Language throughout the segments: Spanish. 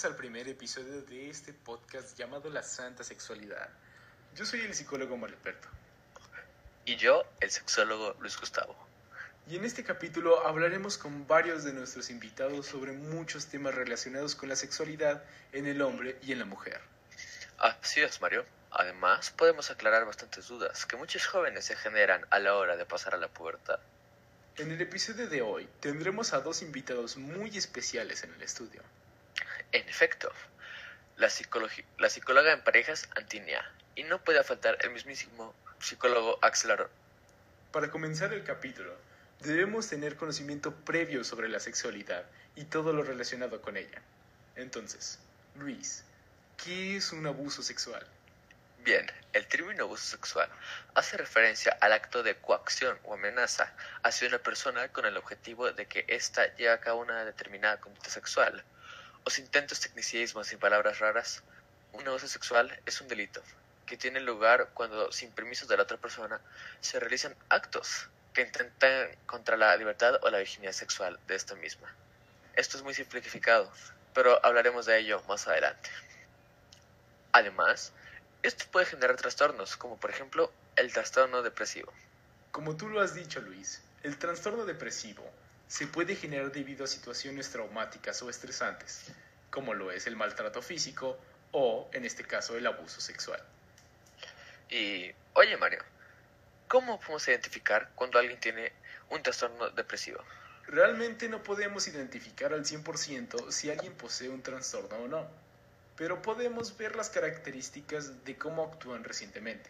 bienvenidos al primer episodio de este podcast llamado La Santa Sexualidad. Yo soy el psicólogo Malperto. Y yo, el sexólogo Luis Gustavo. Y en este capítulo hablaremos con varios de nuestros invitados sobre muchos temas relacionados con la sexualidad en el hombre y en la mujer. Así es, Mario. Además, podemos aclarar bastantes dudas que muchos jóvenes se generan a la hora de pasar a la pubertad. En el episodio de hoy tendremos a dos invitados muy especiales en el estudio. En efecto, la, la psicóloga en parejas Antinia y no puede faltar el mismísimo psicólogo Axel Aron. Para comenzar el capítulo, debemos tener conocimiento previo sobre la sexualidad y todo lo relacionado con ella. Entonces, Luis, ¿qué es un abuso sexual? Bien, el término abuso sexual hace referencia al acto de coacción o amenaza hacia una persona con el objetivo de que ésta lleve a cabo una determinada conducta sexual. Os intentos tecnicismos y palabras raras, un abuso sexual es un delito que tiene lugar cuando, sin permiso de la otra persona, se realizan actos que intentan contra la libertad o la virginidad sexual de esta misma. Esto es muy simplificado, pero hablaremos de ello más adelante. Además, esto puede generar trastornos, como por ejemplo el trastorno depresivo. Como tú lo has dicho, Luis, el trastorno depresivo se puede generar debido a situaciones traumáticas o estresantes, como lo es el maltrato físico o, en este caso, el abuso sexual. Y, oye Mario, ¿cómo podemos identificar cuando alguien tiene un trastorno depresivo? Realmente no podemos identificar al 100% si alguien posee un trastorno o no pero podemos ver las características de cómo actúan recientemente.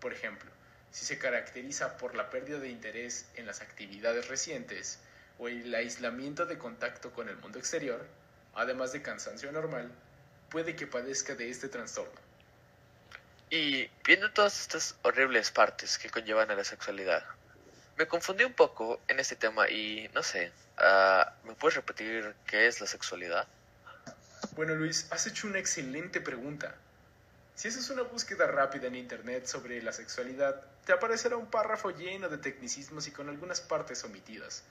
Por ejemplo, si se caracteriza por la pérdida de interés en las actividades recientes o el aislamiento de contacto con el mundo exterior, además de cansancio normal, puede que padezca de este trastorno. Y viendo todas estas horribles partes que conllevan a la sexualidad, me confundí un poco en este tema y no sé, ah, ¿me puedes repetir qué es la sexualidad? Bueno, Luis, has hecho una excelente pregunta. Si haces una búsqueda rápida en Internet sobre la sexualidad, te aparecerá un párrafo lleno de tecnicismos y con algunas partes omitidas.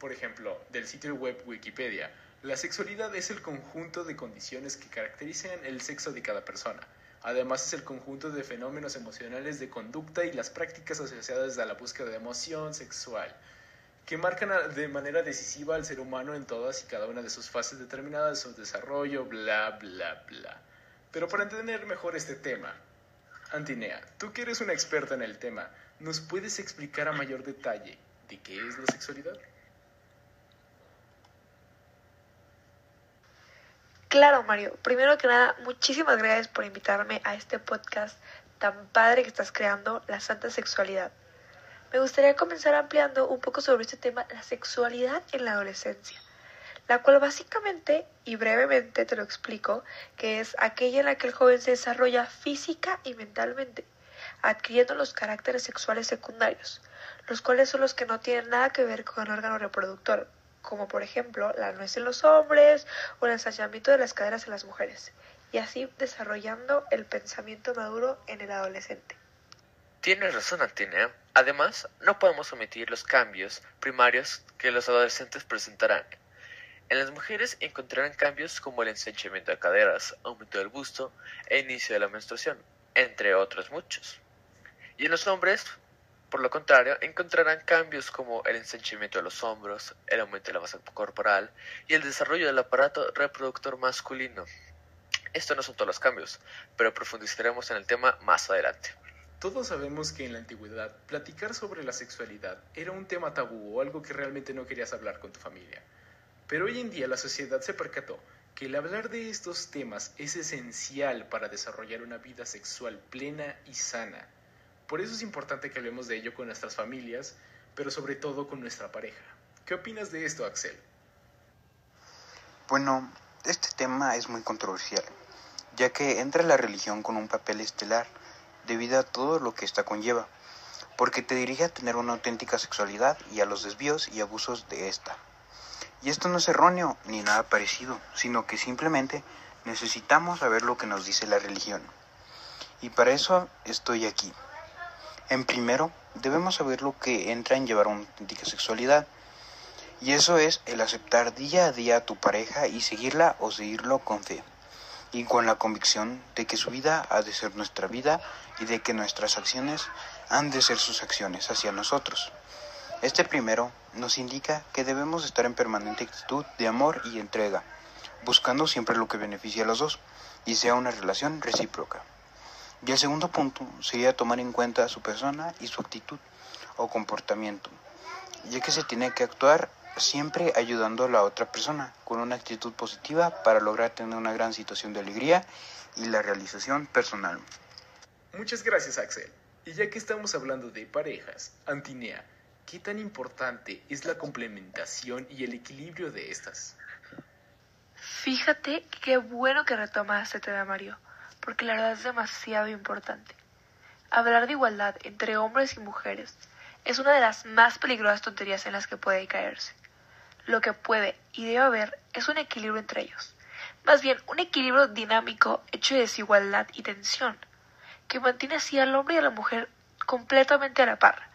Por ejemplo, del sitio web Wikipedia, la sexualidad es el conjunto de condiciones que caracterizan el sexo de cada persona. Además es el conjunto de fenómenos emocionales de conducta y las prácticas asociadas a la búsqueda de emoción sexual, que marcan de manera decisiva al ser humano en todas y cada una de sus fases determinadas de su desarrollo, bla, bla, bla. Pero para entender mejor este tema, Antinea, tú que eres una experta en el tema, ¿nos puedes explicar a mayor detalle de qué es la sexualidad? Claro, Mario. Primero que nada, muchísimas gracias por invitarme a este podcast tan padre que estás creando, La Santa Sexualidad. Me gustaría comenzar ampliando un poco sobre este tema, la sexualidad en la adolescencia, la cual básicamente y brevemente te lo explico, que es aquella en la que el joven se desarrolla física y mentalmente, adquiriendo los caracteres sexuales secundarios, los cuales son los que no tienen nada que ver con el órgano reproductor, como por ejemplo la nuez en los hombres o el ensañamiento de las caderas en las mujeres, y así desarrollando el pensamiento maduro en el adolescente. Tienes razón, Antinea. Además, no podemos omitir los cambios primarios que los adolescentes presentarán. En las mujeres encontrarán cambios como el ensanchamiento de caderas, aumento del busto e inicio de la menstruación, entre otros muchos. Y en los hombres, por lo contrario, encontrarán cambios como el ensanchamiento de los hombros, el aumento de la masa corporal y el desarrollo del aparato reproductor masculino. Estos no son todos los cambios, pero profundizaremos en el tema más adelante. Todos sabemos que en la antigüedad platicar sobre la sexualidad era un tema tabú o algo que realmente no querías hablar con tu familia. Pero hoy en día la sociedad se percató que el hablar de estos temas es esencial para desarrollar una vida sexual plena y sana. Por eso es importante que hablemos de ello con nuestras familias, pero sobre todo con nuestra pareja. ¿Qué opinas de esto, Axel? Bueno, este tema es muy controversial, ya que entra la religión con un papel estelar debido a todo lo que esta conlleva, porque te dirige a tener una auténtica sexualidad y a los desvíos y abusos de esta. Y esto no es erróneo ni nada parecido, sino que simplemente necesitamos saber lo que nos dice la religión. Y para eso estoy aquí. En primero, debemos saber lo que entra en llevar una auténtica sexualidad. Y eso es el aceptar día a día a tu pareja y seguirla o seguirlo con fe. Y con la convicción de que su vida ha de ser nuestra vida y de que nuestras acciones han de ser sus acciones hacia nosotros. Este primero nos indica que debemos estar en permanente actitud de amor y entrega, buscando siempre lo que beneficie a los dos y sea una relación recíproca. Y el segundo punto sería tomar en cuenta su persona y su actitud o comportamiento, ya que se tiene que actuar siempre ayudando a la otra persona con una actitud positiva para lograr tener una gran situación de alegría y la realización personal. Muchas gracias Axel. Y ya que estamos hablando de parejas, Antinea, ¿qué tan importante es la complementación y el equilibrio de estas? Fíjate qué bueno que retomas este tema, Mario, porque la verdad es demasiado importante. Hablar de igualdad entre hombres y mujeres es una de las más peligrosas tonterías en las que puede caerse. Lo que puede y debe haber es un equilibrio entre ellos. Más bien, un equilibrio dinámico hecho de desigualdad y tensión, que mantiene así al hombre y a la mujer completamente a la par,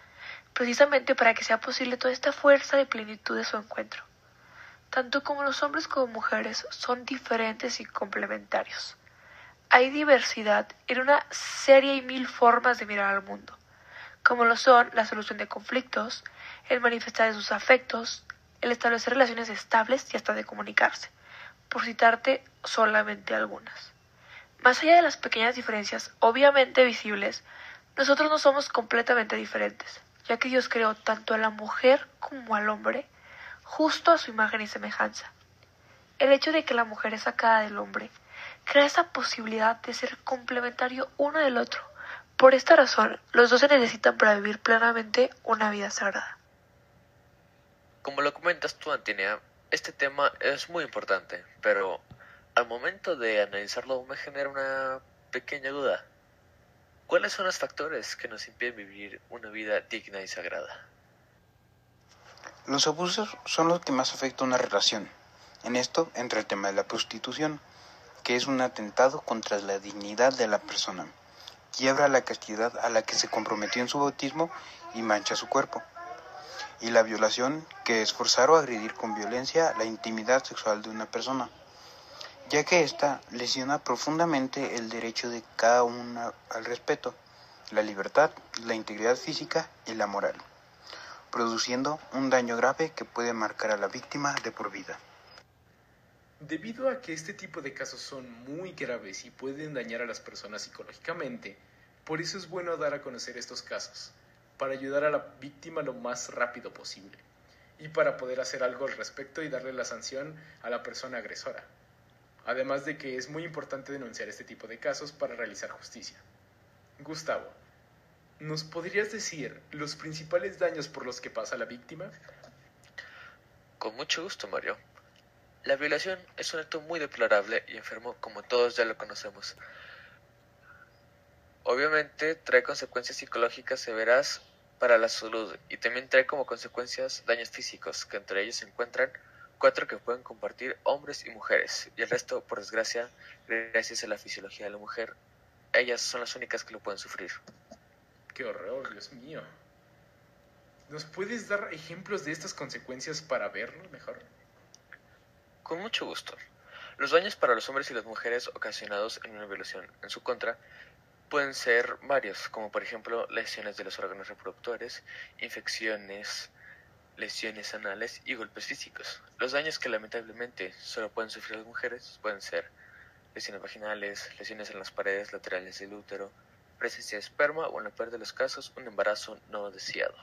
precisamente para que sea posible toda esta fuerza de plenitud de su encuentro. Tanto como los hombres como mujeres son diferentes y complementarios. Hay diversidad en una serie y mil formas de mirar al mundo como lo son la solución de conflictos, el manifestar sus afectos, el establecer relaciones estables y hasta de comunicarse, por citarte solamente algunas. Más allá de las pequeñas diferencias obviamente visibles, nosotros no somos completamente diferentes, ya que Dios creó tanto a la mujer como al hombre justo a su imagen y semejanza. El hecho de que la mujer es sacada del hombre crea esa posibilidad de ser complementario uno del otro, por esta razón, los dos se necesitan para vivir plenamente una vida sagrada. Como lo comentas tú, Antinea, este tema es muy importante, pero al momento de analizarlo me genera una pequeña duda. ¿Cuáles son los factores que nos impiden vivir una vida digna y sagrada? Los abusos son los que más afectan una relación. En esto entra el tema de la prostitución, que es un atentado contra la dignidad de la persona quiebra la castidad a la que se comprometió en su bautismo y mancha su cuerpo. Y la violación, que es forzar o agredir con violencia la intimidad sexual de una persona, ya que ésta lesiona profundamente el derecho de cada uno al respeto, la libertad, la integridad física y la moral, produciendo un daño grave que puede marcar a la víctima de por vida. Debido a que este tipo de casos son muy graves y pueden dañar a las personas psicológicamente, por eso es bueno dar a conocer estos casos, para ayudar a la víctima lo más rápido posible, y para poder hacer algo al respecto y darle la sanción a la persona agresora. Además de que es muy importante denunciar este tipo de casos para realizar justicia. Gustavo, ¿nos podrías decir los principales daños por los que pasa la víctima? Con mucho gusto, Mario. La violación es un acto muy deplorable y enfermo como todos ya lo conocemos. Obviamente trae consecuencias psicológicas severas para la salud y también trae como consecuencias daños físicos, que entre ellos se encuentran cuatro que pueden compartir hombres y mujeres, y el resto, por desgracia, gracias a la fisiología de la mujer, ellas son las únicas que lo pueden sufrir. ¡Qué horror, Dios mío! ¿Nos puedes dar ejemplos de estas consecuencias para verlo mejor? Con mucho gusto. Los daños para los hombres y las mujeres ocasionados en una violación en su contra pueden ser varios, como por ejemplo lesiones de los órganos reproductores, infecciones, lesiones anales y golpes físicos. Los daños que lamentablemente solo pueden sufrir las mujeres pueden ser lesiones vaginales, lesiones en las paredes laterales del útero, presencia de esperma o en la peor de los casos un embarazo no deseado.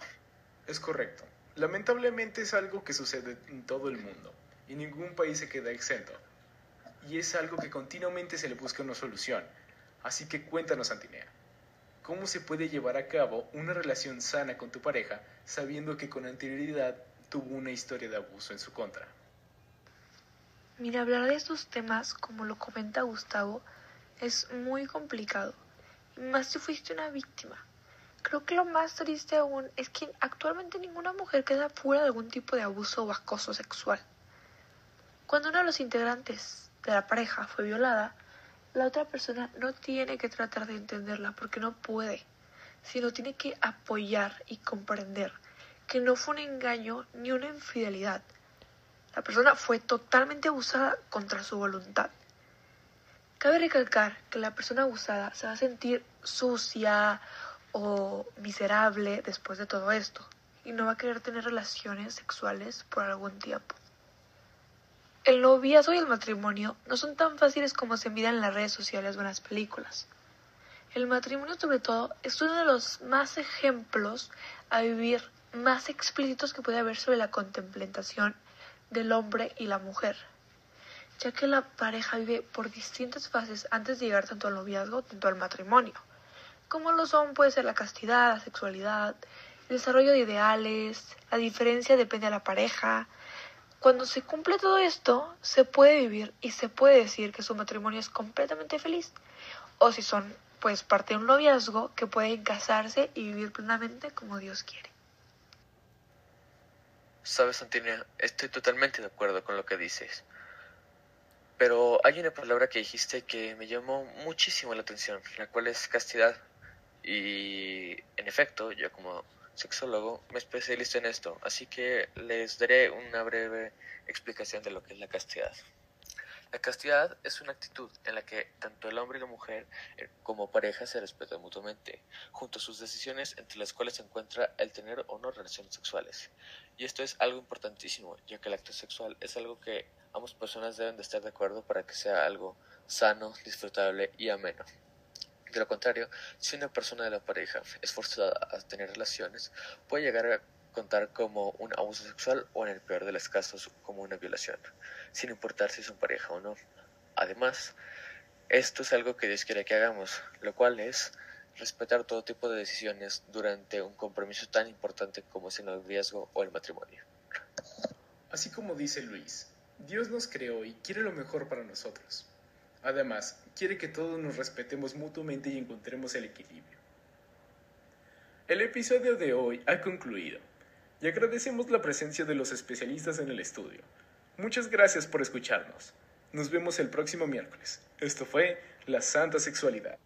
Es correcto. Lamentablemente es algo que sucede en todo el mundo y ningún país se queda exento. Y es algo que continuamente se le busca una solución. Así que cuéntanos, Antinea, ¿cómo se puede llevar a cabo una relación sana con tu pareja sabiendo que con anterioridad tuvo una historia de abuso en su contra? Mira, hablar de estos temas, como lo comenta Gustavo, es muy complicado. Y más si fuiste una víctima. Creo que lo más triste aún es que actualmente ninguna mujer queda fuera de algún tipo de abuso o acoso sexual. Cuando uno de los integrantes de la pareja fue violada, la otra persona no tiene que tratar de entenderla porque no puede, sino tiene que apoyar y comprender que no fue un engaño ni una infidelidad, La persona fue totalmente abusada contra su voluntad. Cabe recalcar que la persona abusada se va a sentir sucia o miserable después de todo esto y no va a querer tener relaciones sexuales por algún tiempo. El noviazgo y el matrimonio no son tan fáciles como se miran en las redes sociales o en las películas. El matrimonio sobre todo es uno de los más ejemplos a vivir más explícitos que puede haber sobre la contemplación del hombre y la mujer, ya que la pareja vive por distintas fases antes de llegar tanto al noviazgo, tanto al matrimonio. Como lo son puede ser la castidad, la sexualidad, el desarrollo de ideales, la diferencia depende de la pareja. Cuando se cumple todo esto, se puede vivir y se puede decir que su matrimonio es completamente feliz. O si son pues parte de un noviazgo que pueden casarse y vivir plenamente como Dios quiere. Sabes, Antonia, estoy totalmente de acuerdo con lo que dices. Pero hay una palabra que dijiste que me llamó muchísimo la atención, la cual es castidad. Y en efecto, yo como sexólogo me especializo en esto, así que les daré una breve explicación de lo que es la castidad. La castidad es una actitud en la que tanto el hombre y la mujer eh, como pareja se respetan mutuamente, junto a sus decisiones entre las cuales se encuentra el tener o no relaciones sexuales. Y esto es algo importantísimo, ya que el acto sexual es algo que ambas personas deben de estar de acuerdo para que sea algo sano, disfrutable y ameno. De lo contrario, si una persona de la pareja es forzada a tener relaciones, puede llegar a contar como un abuso sexual o en el peor de los casos como una violación, sin importar si son pareja o no. Además, esto es algo que Dios quiere que hagamos, lo cual es respetar todo tipo de decisiones durante un compromiso tan importante como es el noviazgo o el matrimonio. Así como dice Luis, Dios nos creó y quiere lo mejor para nosotros. Además, quiere que todos nos respetemos mutuamente y encontremos el equilibrio. El episodio de hoy ha concluido y agradecemos la presencia de los especialistas en el estudio. Muchas gracias por escucharnos. Nos vemos el próximo miércoles. Esto fue La Santa Sexualidad.